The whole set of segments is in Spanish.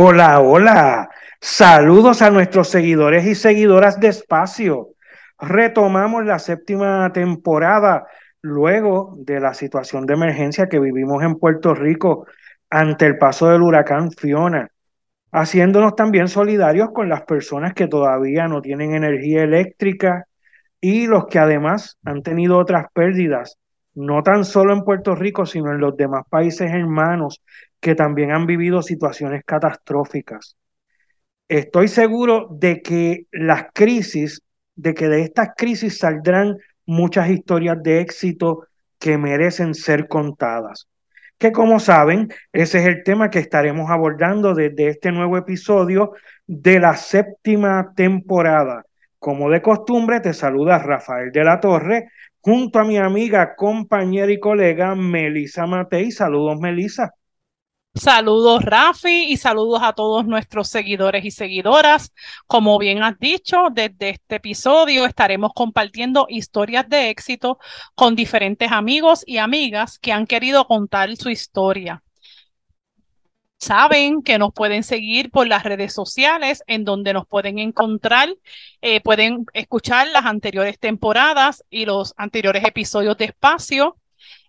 Hola, hola. Saludos a nuestros seguidores y seguidoras de Espacio. Retomamos la séptima temporada luego de la situación de emergencia que vivimos en Puerto Rico ante el paso del huracán Fiona, haciéndonos también solidarios con las personas que todavía no tienen energía eléctrica y los que además han tenido otras pérdidas, no tan solo en Puerto Rico, sino en los demás países hermanos que también han vivido situaciones catastróficas. Estoy seguro de que las crisis, de que de estas crisis saldrán muchas historias de éxito que merecen ser contadas. Que como saben, ese es el tema que estaremos abordando desde este nuevo episodio de la séptima temporada. Como de costumbre, te saluda Rafael de la Torre junto a mi amiga, compañera y colega Melisa Matei. Saludos, Melisa. Saludos Rafi y saludos a todos nuestros seguidores y seguidoras. Como bien has dicho, desde este episodio estaremos compartiendo historias de éxito con diferentes amigos y amigas que han querido contar su historia. Saben que nos pueden seguir por las redes sociales en donde nos pueden encontrar, eh, pueden escuchar las anteriores temporadas y los anteriores episodios de espacio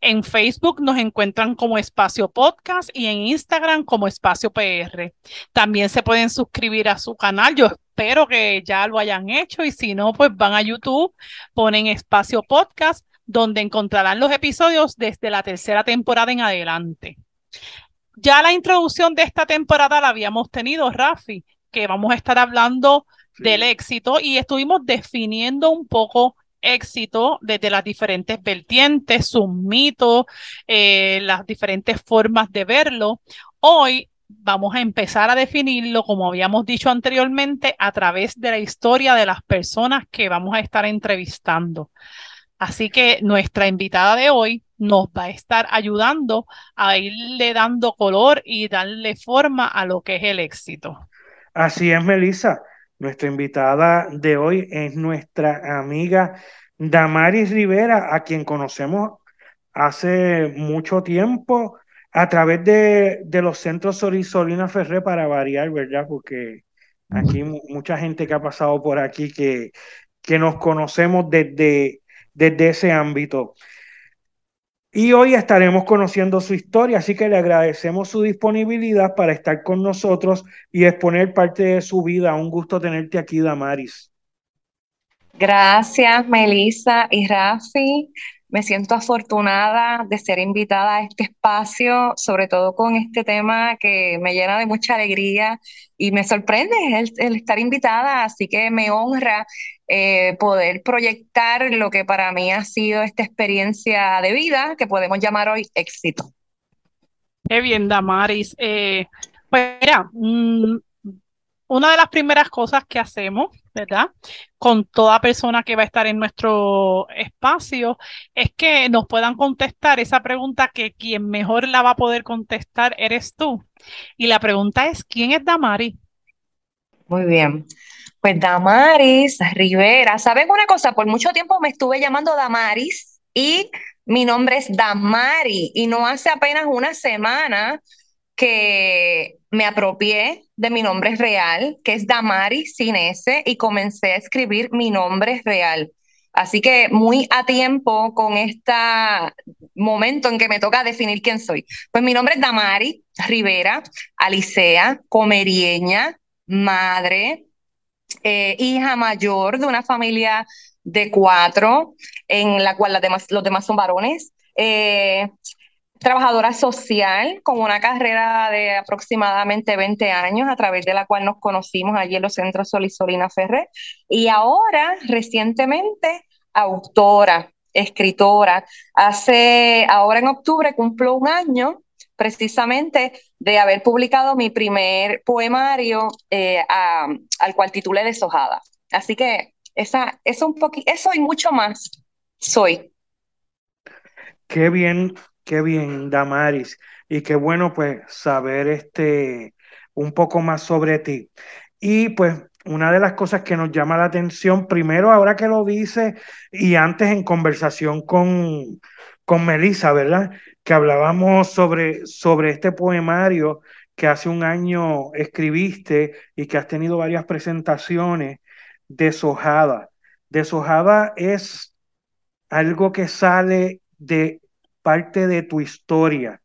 en Facebook nos encuentran como Espacio Podcast y en Instagram como Espacio PR. También se pueden suscribir a su canal. Yo espero que ya lo hayan hecho y si no, pues van a YouTube, ponen Espacio Podcast, donde encontrarán los episodios desde la tercera temporada en adelante. Ya la introducción de esta temporada la habíamos tenido, Rafi, que vamos a estar hablando del éxito y estuvimos definiendo un poco éxito desde las diferentes vertientes, sus mitos, eh, las diferentes formas de verlo. Hoy vamos a empezar a definirlo, como habíamos dicho anteriormente, a través de la historia de las personas que vamos a estar entrevistando. Así que nuestra invitada de hoy nos va a estar ayudando a irle dando color y darle forma a lo que es el éxito. Así es, Melissa. Nuestra invitada de hoy es nuestra amiga Damaris Rivera, a quien conocemos hace mucho tiempo a través de, los centros Solina Ferré para variar, ¿verdad? Porque aquí mucha gente que ha pasado por aquí que, que nos conocemos desde, desde ese ámbito. Y hoy estaremos conociendo su historia, así que le agradecemos su disponibilidad para estar con nosotros y exponer parte de su vida. Un gusto tenerte aquí, Damaris. Gracias, Melissa y Rafi. Me siento afortunada de ser invitada a este espacio, sobre todo con este tema que me llena de mucha alegría y me sorprende el, estar invitada, así que me honra eh, poder proyectar lo que para mí ha sido esta experiencia de vida que podemos llamar hoy éxito. Qué bien, Damaris. Eh, pues mira, mm, una de las primeras cosas que hacemos, ¿verdad? Con toda persona que va a estar en nuestro espacio, es que nos puedan contestar esa pregunta que quien mejor la va a poder contestar eres tú. Y la pregunta es, ¿quién es Damaris? Muy bien. Pues Damaris Rivera, ¿saben una cosa? Por mucho tiempo me estuve llamando Damaris y mi nombre es Damari y no hace apenas una semana que me apropié de mi nombre real, que es Damari sin S, y comencé a escribir mi nombre real. Así que muy a tiempo con este momento en que me toca definir quién soy. Pues mi nombre es Damari Rivera, Alicea, comerieña, madre, eh, hija mayor de una familia de cuatro, en la cual los demás son varones. Eh, trabajadora social con una carrera de aproximadamente 20 años, a través de la cual nos conocimos allí en los centros Sol y Solina Ferrer. Y ahora, recientemente, autora, escritora. Hace, ahora en octubre cumplo un año precisamente de haber publicado mi primer poemario eh, al cual titulé Deshojada. Así que esa, eso, un eso y mucho más soy. Qué bien, qué bien, Damaris. Y qué bueno, pues, saber este un poco más sobre ti. Y pues una de las cosas que nos llama la atención, primero ahora que lo dice y antes en conversación con, con Melissa, ¿verdad? Que hablábamos sobre, sobre este poemario que hace un año escribiste y que has tenido varias presentaciones, Deshojada. Deshojada es algo que sale de parte de tu historia,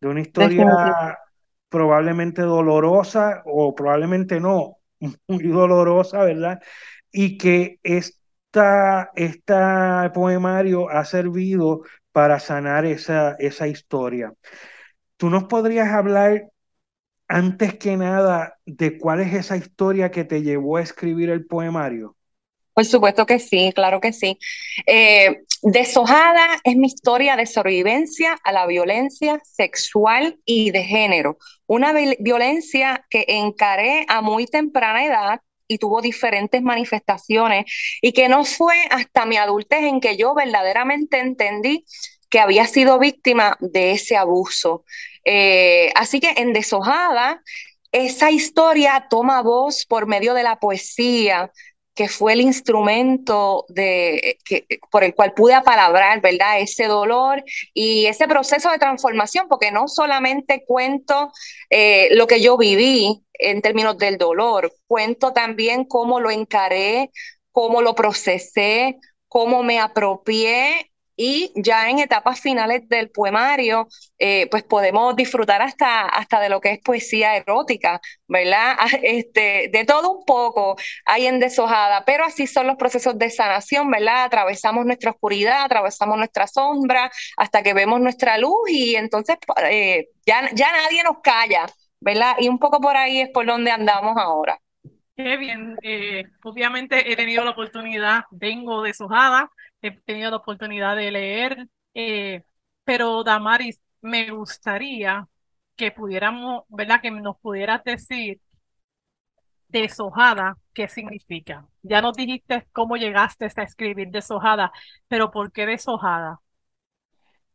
de una historia probablemente dolorosa o probablemente no, muy dolorosa, ¿verdad? Y que esta, este poemario ha servido para sanar esa, esa historia. ¿Tú nos podrías hablar antes que nada de cuál es esa historia que te llevó a escribir el poemario? Por supuesto que sí, claro que sí. Eh, Deshojada es mi historia de sobrevivencia a la violencia sexual y de género. Una violencia que encaré a muy temprana edad y tuvo diferentes manifestaciones y que no fue hasta mi adultez en que yo verdaderamente entendí que había sido víctima de ese abuso. Eh, así que en Deshojada, esa historia toma voz por medio de la poesía, que fue el instrumento de, que, por el cual pude apalabrar, ¿verdad? Ese dolor y ese proceso de transformación, porque no solamente cuento eh, lo que yo viví en términos del dolor, cuento también cómo lo encaré, cómo lo procesé, cómo me apropié y ya en etapas finales del poemario, eh, pues podemos disfrutar hasta, hasta de lo que es poesía erótica, ¿verdad? Este, de todo un poco hay en deshojada, pero así son los procesos de sanación, ¿verdad? Atravesamos nuestra oscuridad, atravesamos nuestra sombra, hasta que vemos nuestra luz y entonces eh, ya, ya nadie nos calla, ¿verdad? Y un poco por ahí es por donde andamos ahora. Qué bien, eh, obviamente he tenido la oportunidad, vengo deshojada, he tenido la oportunidad de leer, eh, pero Damaris, me gustaría que pudiéramos, ¿verdad? Que nos pudieras decir deshojada, ¿qué significa? Ya nos dijiste cómo llegaste a escribir deshojada, pero ¿por qué deshojada?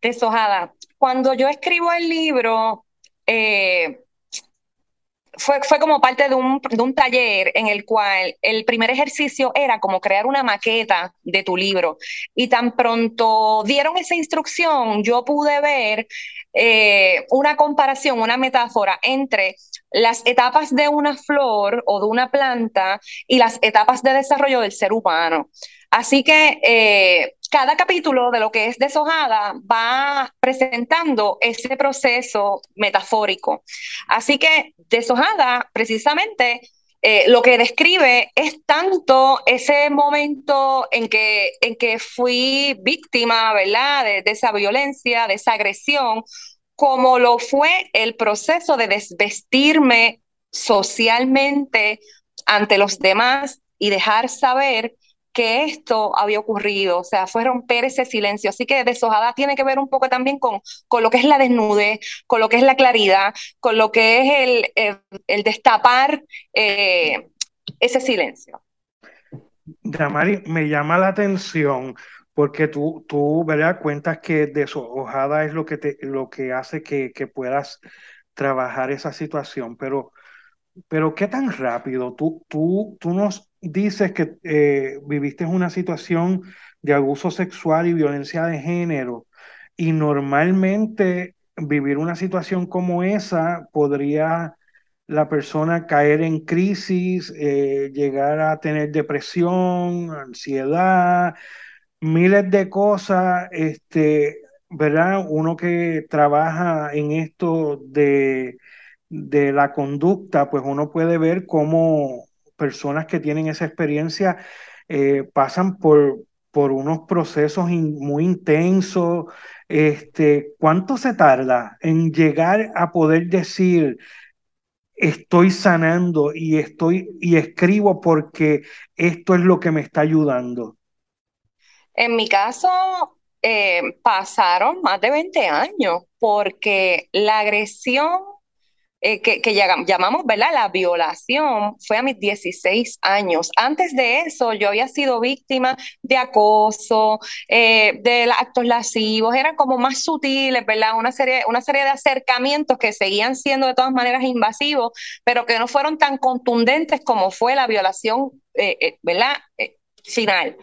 Deshojada. Cuando yo escribo el libro, eh, fue, fue como parte de un, de un taller en el cual el primer ejercicio era como crear una maqueta de tu libro. Y tan pronto dieron esa instrucción, yo pude ver eh, una comparación, una metáfora entre las etapas de una flor o de una planta y las etapas de desarrollo del ser humano. Así que eh, cada capítulo de lo que es deshojada va presentando ese proceso metafórico. Así que deshojada, precisamente, eh, lo que describe es tanto ese momento en que, en que fui víctima, ¿verdad?, de, de esa violencia, de esa agresión, como lo fue el proceso de desvestirme socialmente ante los demás y dejar saber que esto había ocurrido, o sea, fue romper ese silencio. Así que deshojada tiene que ver un poco también con, con lo que es la desnudez, con lo que es la claridad, con lo que es el, el, destapar eh, ese silencio. Damari, me llama la atención porque tú, tú ¿verdad? cuentas que deshojada es lo que, te, lo que hace que, que puedas trabajar esa situación, pero, pero ¿qué tan rápido? Tú, tú, tú nos dices que eh, viviste una situación de abuso sexual y violencia de género y normalmente vivir una situación como esa podría la persona caer en crisis, eh, llegar a tener depresión, ansiedad, miles de cosas, este, ¿verdad? Uno que trabaja en esto de, de la conducta, pues uno puede ver cómo personas que tienen esa experiencia eh, pasan por, por unos procesos muy intensos. Este, ¿Cuánto se tarda en llegar a poder decir, estoy sanando y estoy y escribo porque esto es lo que me está ayudando? En mi caso, eh, pasaron más de 20 años porque la agresión eh, que, llamamos, ¿verdad? La violación fue a mis 16 años. Antes de eso, yo había sido víctima de acoso, eh, de actos lascivos, eran como más sutiles, ¿verdad? Una serie, una serie de acercamientos que seguían siendo de todas maneras invasivos, pero que no fueron tan contundentes como fue la violación, eh, ¿verdad? final.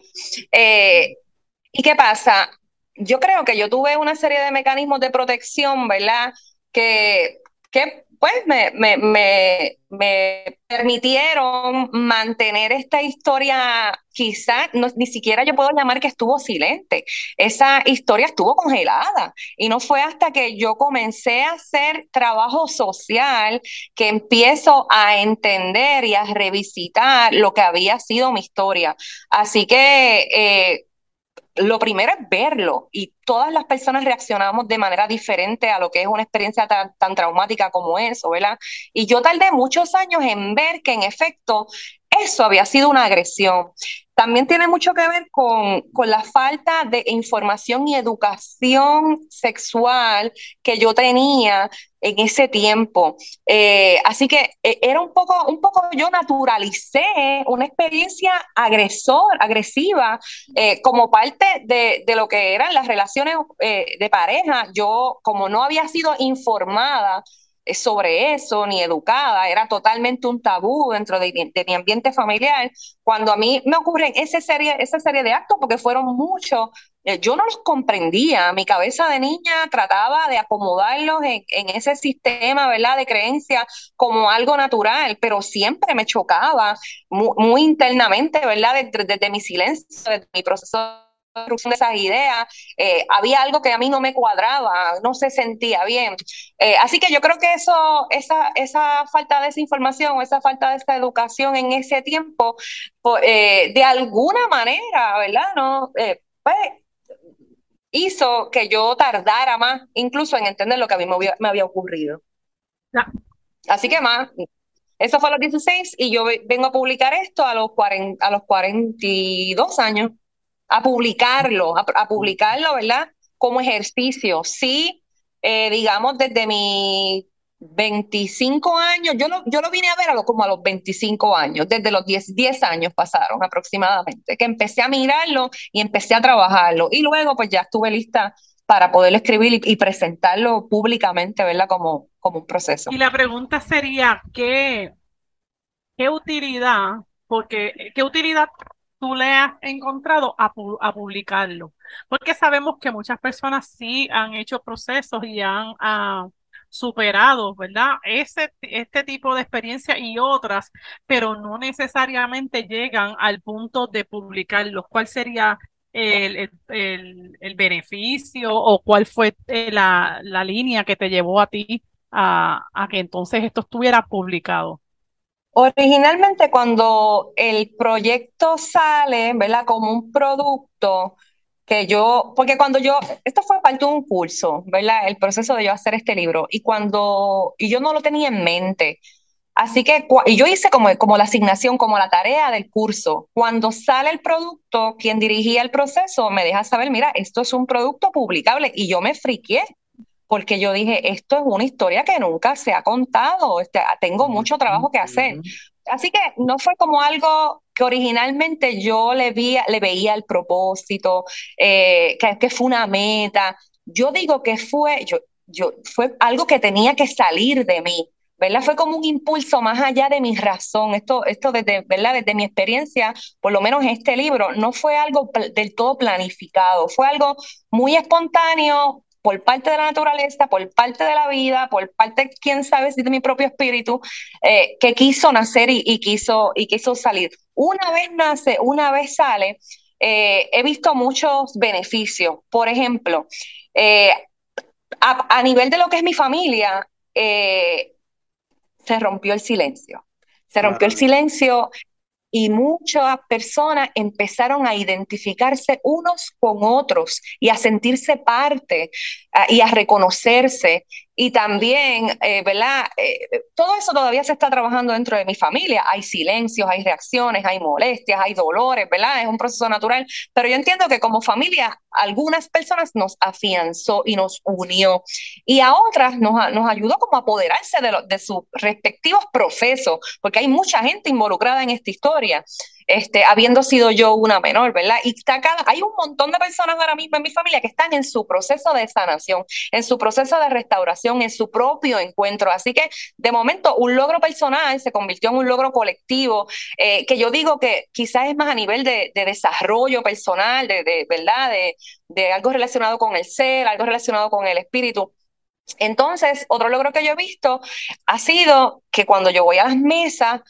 ¿Y qué pasa? Yo creo que yo tuve una serie de mecanismos de protección, ¿verdad? Que, que pues me, me, me, me, permitieron mantener esta historia, quizá ni siquiera yo puedo llamar que estuvo silente, esa historia estuvo congelada y no fue hasta que yo comencé a hacer trabajo social que empiezo a entender y a revisitar lo que había sido mi historia. Así que... Eh, lo primero es verlo y todas las personas reaccionamos de manera diferente a lo que es una experiencia tan, tan, traumática como eso, ¿verdad? Y yo tardé muchos años en ver que en efecto eso había sido una agresión. También tiene mucho que ver con, con, la falta de información y educación sexual que yo tenía en ese tiempo. Eh, así que eh, era un poco, un poco, yo naturalicé una experiencia agresor, agresiva, eh, como parte de, de, lo que eran las relaciones de pareja. Yo, como no había sido informada, sobre eso ni educada, era totalmente un tabú dentro de, mi ambiente familiar. Cuando a mí me ocurren esa serie, esa serie de actos, porque fueron muchos, eh, yo no los comprendía. Mi cabeza de niña trataba de acomodarlos en, ese sistema, ¿verdad?, de creencia como algo natural, pero siempre me chocaba muy, internamente, ¿verdad?, desde, desde mi silencio, desde mi proceso de esas ideas, eh, había algo que a mí no me cuadraba, no se sentía bien. Eh, así que yo creo que eso, esa, esa falta de esa información, esa falta de esa educación en ese tiempo, eh, de alguna manera, ¿verdad? ¿No? pues hizo que yo tardara más, incluso en entender lo que a mí me había, ocurrido. Así que más, eso fue a los 16 y yo vengo a publicar esto a los, 40, a los 42 años a publicarlo, a, publicarlo, ¿verdad? Como ejercicio. Sí, eh, digamos, desde mi 25 años, yo lo, yo lo vine a ver a lo, como a los 25 años, desde los 10, 10 años pasaron aproximadamente, que empecé a mirarlo y empecé a trabajarlo. Y luego, pues ya estuve lista para poder escribir y, presentarlo públicamente, ¿verdad? Como, como un proceso. Y la pregunta sería, ¿qué, qué utilidad, porque, qué utilidad tú le has encontrado a, publicarlo. Porque sabemos que muchas personas sí han hecho procesos y han ah, superado, ¿verdad? Ese, este tipo de experiencia y otras, pero no necesariamente llegan al punto de publicarlo. ¿Cuál sería el, beneficio o cuál fue eh, la, la, línea que te llevó a ti a, a que entonces esto estuviera publicado? Originalmente cuando el proyecto sale, ¿verdad? Como un producto que yo, porque cuando yo, esto fue parte de un curso, ¿verdad? El proceso de yo hacer este libro y cuando, y yo no lo tenía en mente. Así que, y yo hice como, como la asignación, como la tarea del curso. Cuando sale el producto, quien dirigía el proceso me deja saber, mira, esto es un producto publicable y yo me friqué porque yo dije, esto es una historia que nunca se ha contado, este, tengo mucho trabajo que hacer. Así que no fue como algo que originalmente yo le, le veía el propósito, eh, que, que, fue una meta. Yo digo que fue, yo, yo, fue algo que tenía que salir de mí. ¿verdad? Fue como un impulso más allá de mi razón. Esto, esto desde, ¿verdad? desde mi experiencia, por lo menos este libro, no fue algo del todo planificado, fue algo muy espontáneo, por parte de la naturaleza, por parte de la vida, por parte, quién sabe si de mi propio espíritu, eh, que quiso nacer y, quiso, y quiso salir. Una vez nace, una vez sale, eh, he visto muchos beneficios. Por ejemplo, eh, a, nivel de lo que es mi familia, se rompió el silencio. Se rompió el silencio y muchas personas empezaron a identificarse unos con otros y a sentirse parte. Y a reconocerse. Y también, eh, ¿verdad? Eh, todo eso todavía se está trabajando dentro de mi familia. Hay silencios, hay reacciones, hay molestias, hay dolores, ¿verdad? Es un proceso natural. Pero yo entiendo que como familia, algunas personas nos afianzó y nos unió. Y a otras nos, nos ayudó como a apoderarse de, de sus respectivos procesos, porque hay mucha gente involucrada en esta historia este, habiendo sido yo una menor, ¿verdad? Y está hay un montón de personas ahora mismo en mi familia que están en su proceso de sanación, en su proceso de restauración, en su propio encuentro. Así que, de momento, un logro personal se convirtió en un logro colectivo, eh, que yo digo que quizás es más a nivel de, desarrollo personal, de, de ¿verdad? De, de algo relacionado con el ser, algo relacionado con el espíritu. Entonces, otro logro que yo he visto ha sido que cuando yo voy a las mesas,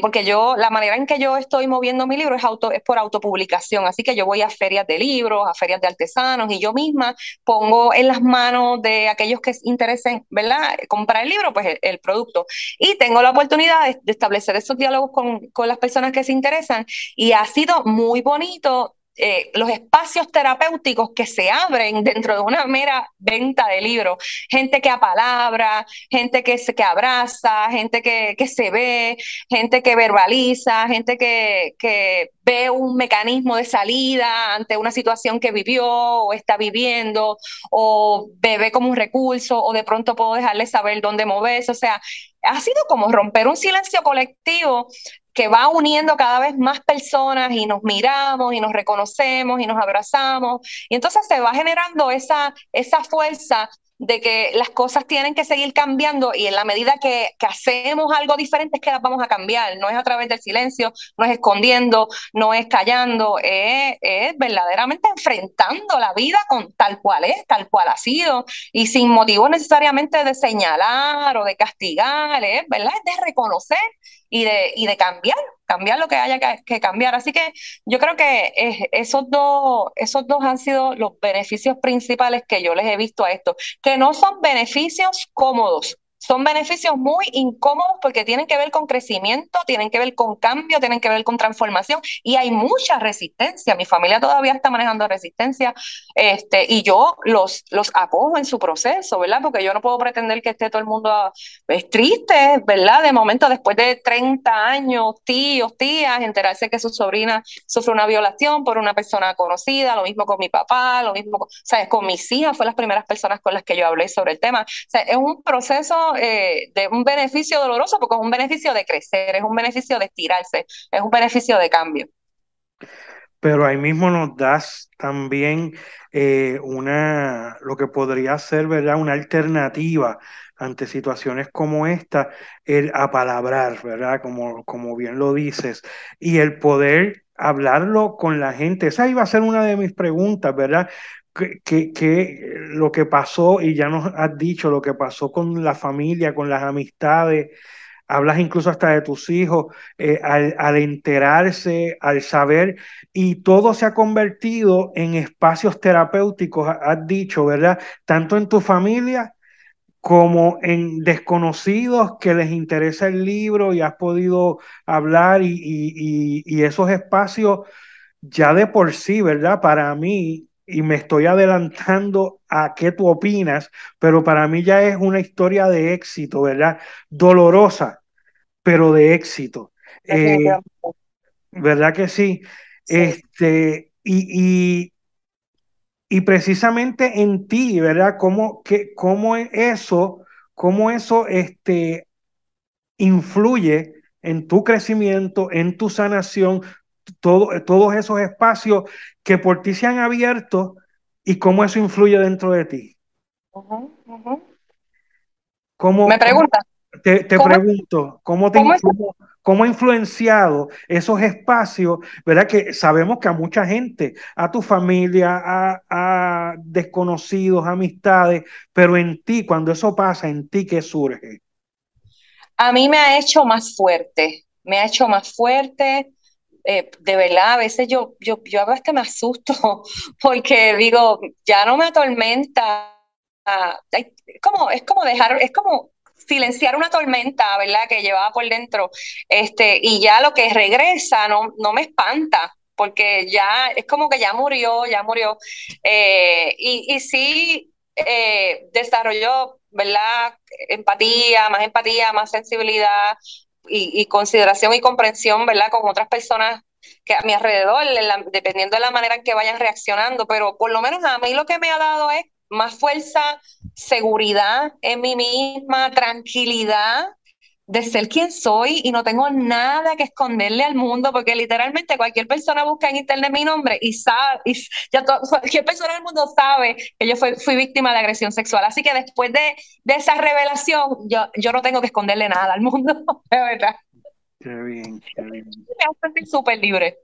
porque yo, la manera en que yo estoy moviendo mi libro es, auto, es por autopublicación, así que yo voy a ferias de libros, a ferias de artesanos y yo misma pongo en las manos de aquellos que interesen, ¿verdad?, comprar el libro, pues el, producto. Y tengo la oportunidad de, establecer esos diálogos con, con las personas que se interesan y ha sido muy bonito eh, los espacios terapéuticos que se abren dentro de una mera venta de libros. Gente que apalabra, gente que, se, que abraza, gente que, que se ve, gente que verbaliza, gente que, que ve un mecanismo de salida ante una situación que vivió o está viviendo, o bebe como un recurso, o de pronto puedo dejarle saber dónde moverse. O sea, ha sido como romper un silencio colectivo que va uniendo cada vez más personas y nos miramos y nos reconocemos y nos abrazamos. Y entonces se va generando esa, esa fuerza de que las cosas tienen que seguir cambiando y en la medida que, hacemos algo diferente es que las vamos a cambiar, no es a través del silencio, no es escondiendo, no es callando, es, verdaderamente enfrentando la vida con tal cual es, tal cual ha sido y sin motivo necesariamente de señalar o de castigar, ¿verdad? Es de reconocer y de, y de cambiar, cambiar lo que haya que, cambiar. Así que yo creo que esos, dos, esos dos han sido los beneficios principales que yo les he visto a esto, que no son beneficios cómodos, son beneficios muy incómodos porque tienen que ver con crecimiento, tienen que ver con cambio, tienen que ver con transformación y hay mucha resistencia. Mi familia todavía está manejando resistencia este, y yo los, los acojo en su proceso, ¿verdad? Porque yo no puedo pretender que esté todo el mundo es triste, ¿verdad? De momento, después de 30 años, tíos, tías, enterarse que su sobrina sufre una violación por una persona conocida, lo mismo con mi papá, lo mismo, con, ¿sabes? Con mis hijas, fue las primeras personas con las que yo hablé sobre el tema. O sea, es un proceso eh, de un beneficio doloroso porque es un beneficio de crecer, es un beneficio de estirarse, es un beneficio de cambio. Pero ahí mismo nos das también eh, una, lo que podría ser, ¿verdad? Una alternativa ante situaciones como esta, el apalabrar, ¿verdad? Como, como bien lo dices, y el poder hablarlo con la gente. Esa iba a ser una de mis preguntas, ¿verdad? Que, lo que pasó, y ya nos has dicho, lo que pasó con la familia, con las amistades, hablas incluso hasta de tus hijos, eh, al, enterarse, al saber, y todo se ha convertido en espacios terapéuticos, has dicho, ¿verdad? Tanto en tu familia como en desconocidos que les interesa el libro y has podido hablar y, y, y esos espacios ya de por sí, ¿verdad? Para mí y me estoy adelantando a qué tú opinas, pero para mí ya es una historia de éxito, ¿verdad? Dolorosa, pero de éxito. Eh, ¿Verdad que sí? Este, y, y, precisamente en ti, ¿verdad? ¿Cómo, que, cómo eso, cómo eso este, influye en tu crecimiento, en tu sanación, todos esos espacios que por ti se han abierto y cómo eso influye dentro de ti. ¿Me pregunta? te, pregunto, ¿cómo, te, ¿cómo, ha influenciado esos espacios? ¿Verdad? Que sabemos que a mucha gente, a tu familia, a, a desconocidos, amistades, pero en ti, cuando eso pasa, en ti, ¿qué surge? A mí me ha hecho más fuerte, me ha hecho más fuerte, eh, de verdad, a veces yo, yo, yo a veces me asusto porque digo, ya no me atormenta. Es como, es como dejar, es como silenciar una tormenta, ¿verdad? Que llevaba por dentro. Este, y ya lo que regresa no, no me espanta, porque ya es como que ya murió, ya murió. Eh, y, y sí, eh, desarrolló, ¿verdad? Empatía, más empatía, más sensibilidad y, consideración y comprensión, ¿verdad? Con otras personas que a mi alrededor, dependiendo de la manera en que vayan reaccionando, pero por lo menos a mí lo que me ha dado es más fuerza, seguridad en mí misma, tranquilidad de ser quien soy y no tengo nada que esconderle al mundo porque literalmente cualquier persona busca en internet mi nombre y sabe, y ya cualquier persona del mundo sabe que yo fui, fui, víctima de agresión sexual. Así que después de, de esa revelación, yo, yo no tengo que esconderle nada al mundo, de verdad. Qué bien, qué bien. Me hace sentir súper libre.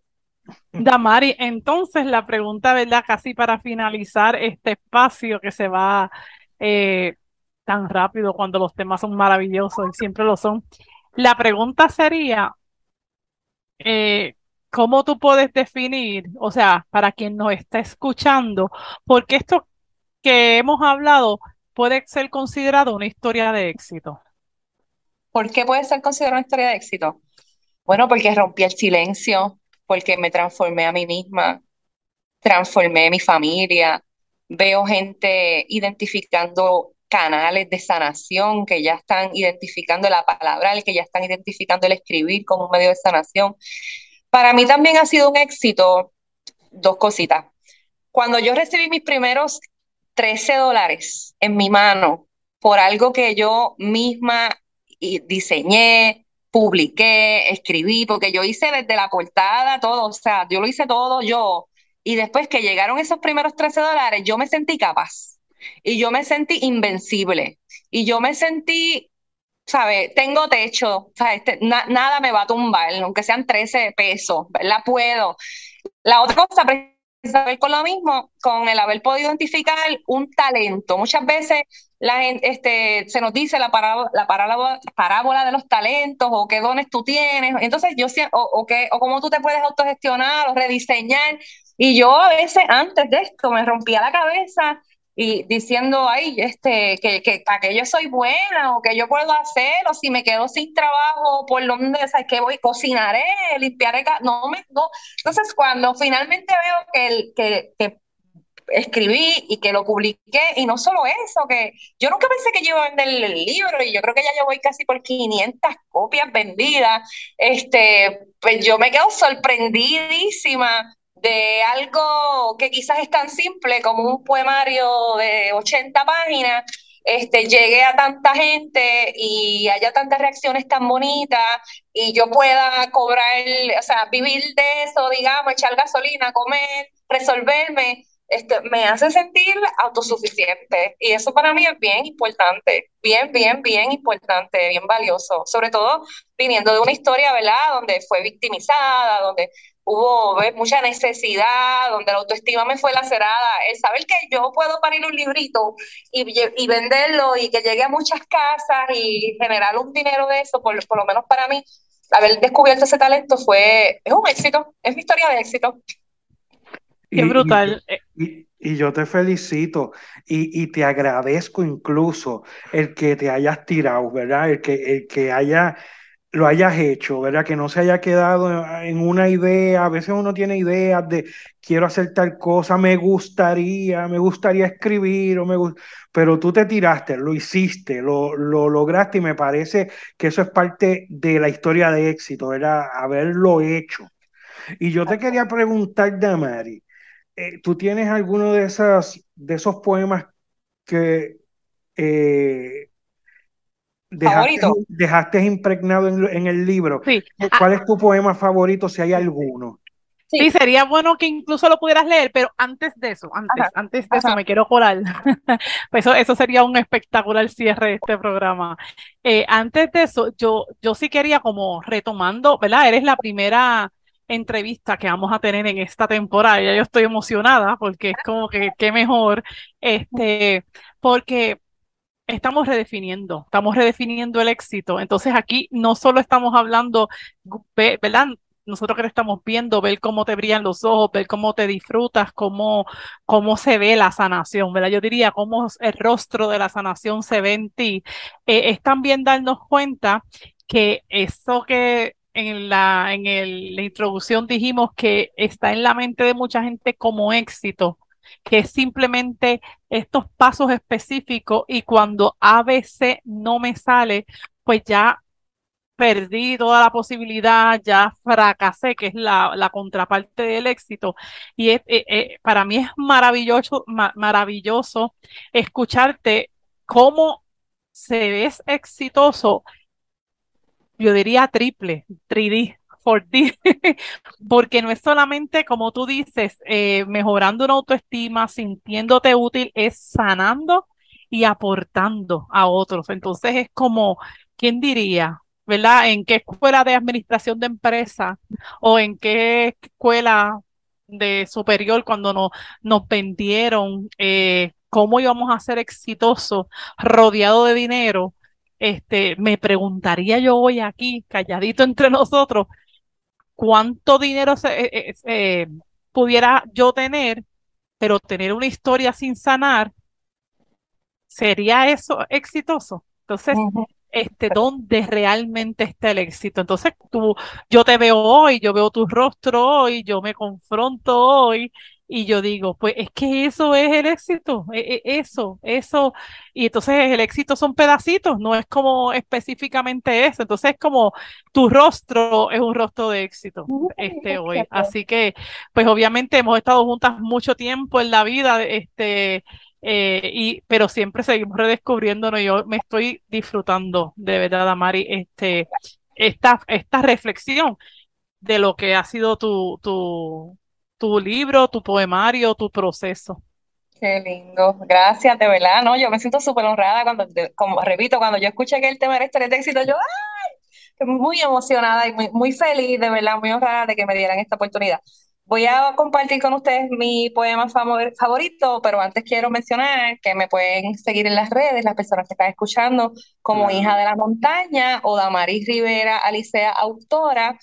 Damari, entonces la pregunta, ¿verdad? Casi para finalizar este espacio que se va eh, tan rápido cuando los temas son maravillosos y siempre lo son. La pregunta sería, eh, ¿cómo tú puedes definir, o sea, para quien nos está escuchando, porque esto que hemos hablado puede ser considerado una historia de éxito? ¿Por qué puede ser considerado una historia de éxito? Bueno, porque rompí el silencio, porque me transformé a mí misma, transformé mi familia, veo gente identificando canales de sanación que ya están identificando la palabra, que ya están identificando el escribir como un medio de sanación. Para mí también ha sido un éxito dos cositas. Cuando yo recibí mis primeros 13 dólares en mi mano por algo que yo misma diseñé, publiqué, escribí, porque yo hice desde la portada todo, o sea, yo lo hice todo yo. Y después que llegaron esos primeros 13 dólares, yo me sentí capaz y yo me sentí invencible y yo me sentí, ¿sabes? Tengo techo, ¿sabes? Este, nada me va a tumbar, aunque sean 13 pesos, ¿verdad? Puedo. La otra cosa, saber con lo mismo, con el haber podido identificar un talento. Muchas veces la gente, este, se nos dice la, parábola, la parábola, de los talentos o qué dones tú tienes. Entonces, yo o, o, qué, o cómo tú te puedes autogestionar o rediseñar. Y yo a veces antes de esto me rompía la cabeza diciendo, ay, este, que, que para que yo soy buena o que yo puedo hacer, o si me quedo sin trabajo, por donde, ¿sabes que voy? Cocinaré, limpiaré, no me, no. Entonces, cuando finalmente veo que, el, que, que escribí y que lo publiqué, y no solo eso, que yo nunca pensé que yo iba a vender el libro, y yo creo que ya yo voy casi por 500 copias vendidas, este, pues yo me quedo sorprendidísima de algo que quizás es tan simple como un poemario de 80 páginas, este, llegue a tanta gente y haya tantas reacciones tan bonitas y yo pueda cobrar, o sea, vivir de eso, digamos, echar gasolina, comer, resolverme, este, me hace sentir autosuficiente y eso para mí es bien importante, bien, bien, bien importante, bien valioso, sobre todo viniendo de una historia, ¿verdad?, donde fue victimizada, donde hubo mucha necesidad, donde la autoestima me fue lacerada, el saber que yo puedo parir un librito y, y venderlo y que llegue a muchas casas y generar un dinero de eso, por, por lo menos para mí, haber descubierto ese talento fue, es un éxito, es mi historia de éxito. Qué brutal. Y, y, yo te felicito y, y, te agradezco incluso el que te hayas tirado, ¿verdad? El que, el que haya lo hayas hecho, ¿verdad? Que no se haya quedado en una idea. A veces uno tiene ideas de quiero hacer tal cosa, me gustaría, me gustaría escribir, o me pero tú te tiraste, lo hiciste, lo, lo lograste y me parece que eso es parte de la historia de éxito, ¿verdad? Haberlo hecho. Y yo te quería preguntar, Damari, eh, ¿tú tienes alguno de, esas, de esos poemas que eh, dejaste, impregnado en, el libro. Sí. ¿Cuál es tu poema favorito, si hay alguno? Sí. sería bueno que incluso lo pudieras leer, pero antes de eso, antes, antes de eso me quiero colar. Pues eso, eso sería un espectacular cierre de este programa. Eh, antes de eso, yo, yo sí quería como retomando, ¿verdad? Eres la primera entrevista que vamos a tener en esta temporada. Ya yo estoy emocionada porque es como que qué mejor, este, porque estamos redefiniendo, estamos redefiniendo el éxito. Entonces aquí no solo estamos hablando, ¿verdad? Nosotros que estamos viendo, ver cómo te brillan los ojos, ver cómo te disfrutas, cómo, cómo se ve la sanación, ¿verdad? Yo diría cómo el rostro de la sanación se ve en ti. Eh, es también darnos cuenta que eso que en la, en la introducción dijimos que está en la mente de mucha gente como éxito, que es simplemente estos pasos específicos y cuando ABC no me sale, pues ya perdí toda la posibilidad, ya fracasé, que es la, la contraparte del éxito. Y es, eh, eh, para mí es maravilloso, maravilloso escucharte cómo se ves exitoso, yo diría triple, 3D, 4D, porque no es solamente, como tú dices, eh, mejorando una autoestima, sintiéndote útil, es sanando y aportando a otros. Entonces es como, ¿quién diría? ¿verdad? ¿En qué escuela de administración de empresa o en qué escuela de superior cuando nos, nos vendieron eh, cómo íbamos a ser exitosos rodeado de dinero? Este, me preguntaría yo hoy aquí, calladito entre nosotros, cuánto dinero se, eh, eh, pudiera yo tener, pero tener una historia sin sanar, ¿sería eso exitoso? Entonces, este, dónde realmente está el éxito. Entonces, tú, yo te veo hoy, yo veo tu rostro hoy, yo me confronto hoy y yo digo, pues es que eso es el éxito, e, e, eso, eso. Y entonces el éxito son pedacitos, no es como específicamente eso. Entonces es como tu rostro es un rostro de éxito este hoy. Así que, pues obviamente hemos estado juntas mucho tiempo en la vida, este, eh, y, pero siempre seguimos redescubriéndonos. Yo me estoy disfrutando de verdad, Amari, este, esta, esta reflexión de lo que ha sido tu, tu, tu libro, tu poemario, tu proceso. Qué lindo, gracias, de verdad, ¿no? Yo me siento súper honrada cuando, como repito, cuando yo escuché que el tema era historia de éxito, yo, ¡ay! Muy emocionada y muy, muy feliz, de verdad, muy honrada de que me dieran esta oportunidad. Voy a compartir con ustedes mi poema favorito, pero antes quiero mencionar que me pueden seguir en las redes, las personas que están escuchando, como Hija de la Montaña o Damaris Rivera Alicea, autora,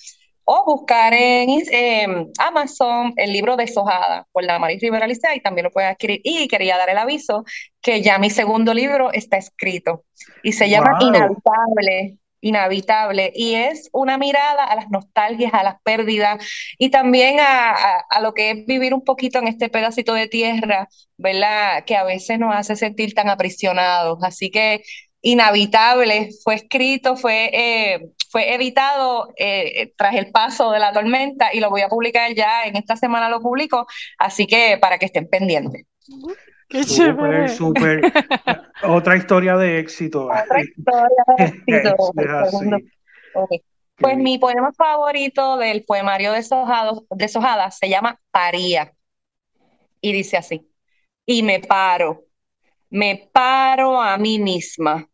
o buscar en Amazon el libro Deshojada por Damaris Rivera Alicea y también lo pueden adquirir. Y quería dar el aviso que ya mi segundo libro está escrito y se llama Inhabitable inhabitable y es una mirada a las nostalgias, a las pérdidas y también a, lo que es vivir un poquito en este pedacito de tierra, ¿verdad? Que a veces nos hace sentir tan aprisionados. Así que inhabitable fue escrito, fue, eh, fue editado eh, tras el paso de la tormenta y lo voy a publicar ya, en esta semana lo publico, así que para que estén pendientes. Qué súper, súper. Otra historia de éxito. Otra historia de éxito. Pues mi poema favorito del poemario de Sojada se llama Paría. Y dice así. Y me paro, me paro a mí misma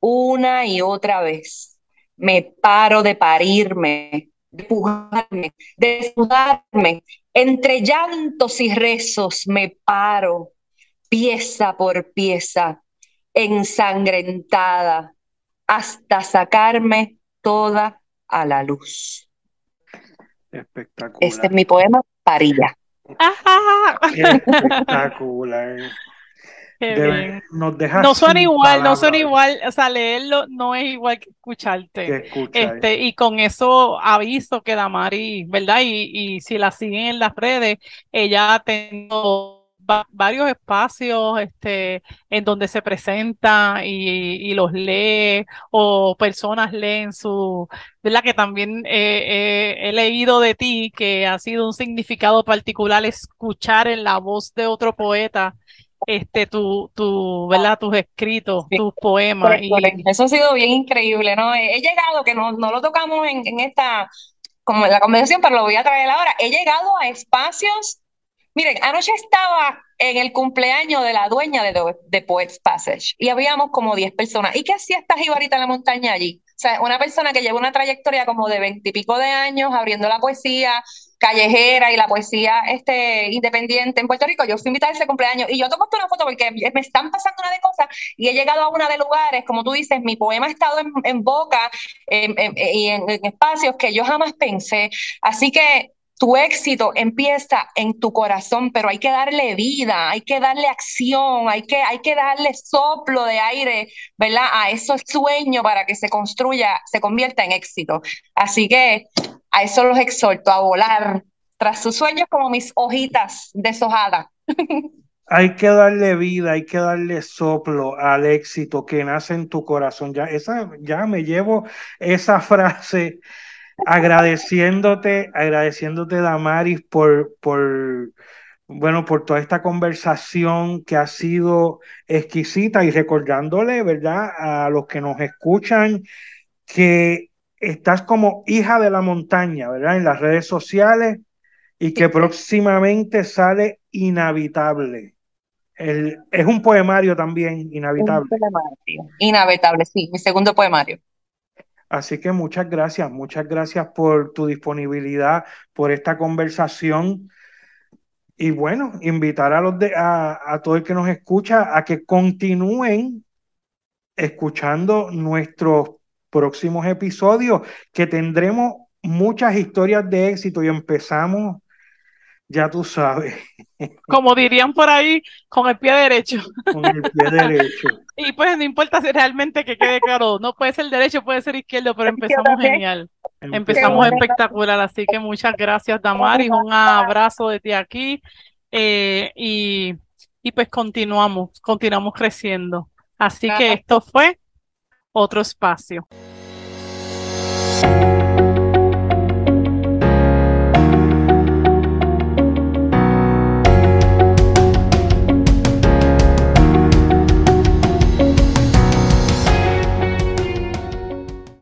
una y otra vez. Me paro de parirme, de pujarme, de sudarme. Entre llantos y rezos me paro pieza por pieza, ensangrentada, hasta sacarme toda a la luz. Espectacular. Este es mi poema, Parilla. Espectacular. Nos no son igual, no son igual, o sea, leerlo no es igual que escucharte. este, y con eso aviso que Damari, ¿verdad? Y, y si la siguen en las redes, ella ha tenido varios espacios este, en donde se presenta y, los lee o personas leen su, ¿verdad? Que también he leído de ti que ha sido un significado particular escuchar en la voz de otro poeta este tu, tu ¿verdad? tus escritos, tus poemas. Y... Eso ha sido bien increíble, ¿no? He, llegado, que no, no lo tocamos en, en esta, como en la conversación, pero lo voy a traer ahora. He llegado a espacios Miren, anoche estaba en el cumpleaños de la dueña de, de Poets Passage y habíamos como 10 personas. ¿Y qué hacía esta jibarita en la montaña allí? O sea, una persona que lleva una trayectoria como de veintipico de años abriendo la poesía callejera y la poesía este, independiente en Puerto Rico. Yo fui invitada a ese cumpleaños y yo tomo una foto porque me están pasando una de cosas y he llegado a una de lugares, como tú dices, mi poema ha estado en, boca y en espacios que yo jamás pensé. Así que tu éxito empieza en tu corazón, pero hay que darle vida, hay que darle acción, hay que, hay que darle soplo de aire, ¿verdad? A esos sueños para que se construya, se convierta en éxito. Así que a eso los exhorto, a volar, tras sus sueños como mis hojitas deshojadas. Hay que darle vida, hay que darle soplo al éxito que nace en tu corazón. Ya, esa, ya me llevo esa frase agradeciéndote, agradeciéndote, Damaris, por, por, bueno, por toda esta conversación que ha sido exquisita y recordándole, ¿verdad?, a los que nos escuchan que estás como hija de la montaña, ¿verdad?, en las redes sociales y que próximamente sale Inhabitable. El, es un poemario también, Inhabitable. Poemario. Inhabitable, sí, mi segundo poemario. Así que muchas gracias, muchas gracias por tu disponibilidad, por esta conversación. Y bueno, invitar a, los de, a, a todo el que nos escucha a que continúen escuchando nuestros próximos episodios, que tendremos muchas historias de éxito y empezamos, ya tú sabes. Como dirían por ahí, con el pie derecho. Con el pie derecho. Y pues no importa si realmente que quede claro, no puede ser derecho, puede ser izquierdo, pero empezamos genial. Empezamos espectacular, así que muchas gracias Damaris, un abrazo de ti aquí eh, y, y pues continuamos, continuamos creciendo. Así que esto fue otro espacio.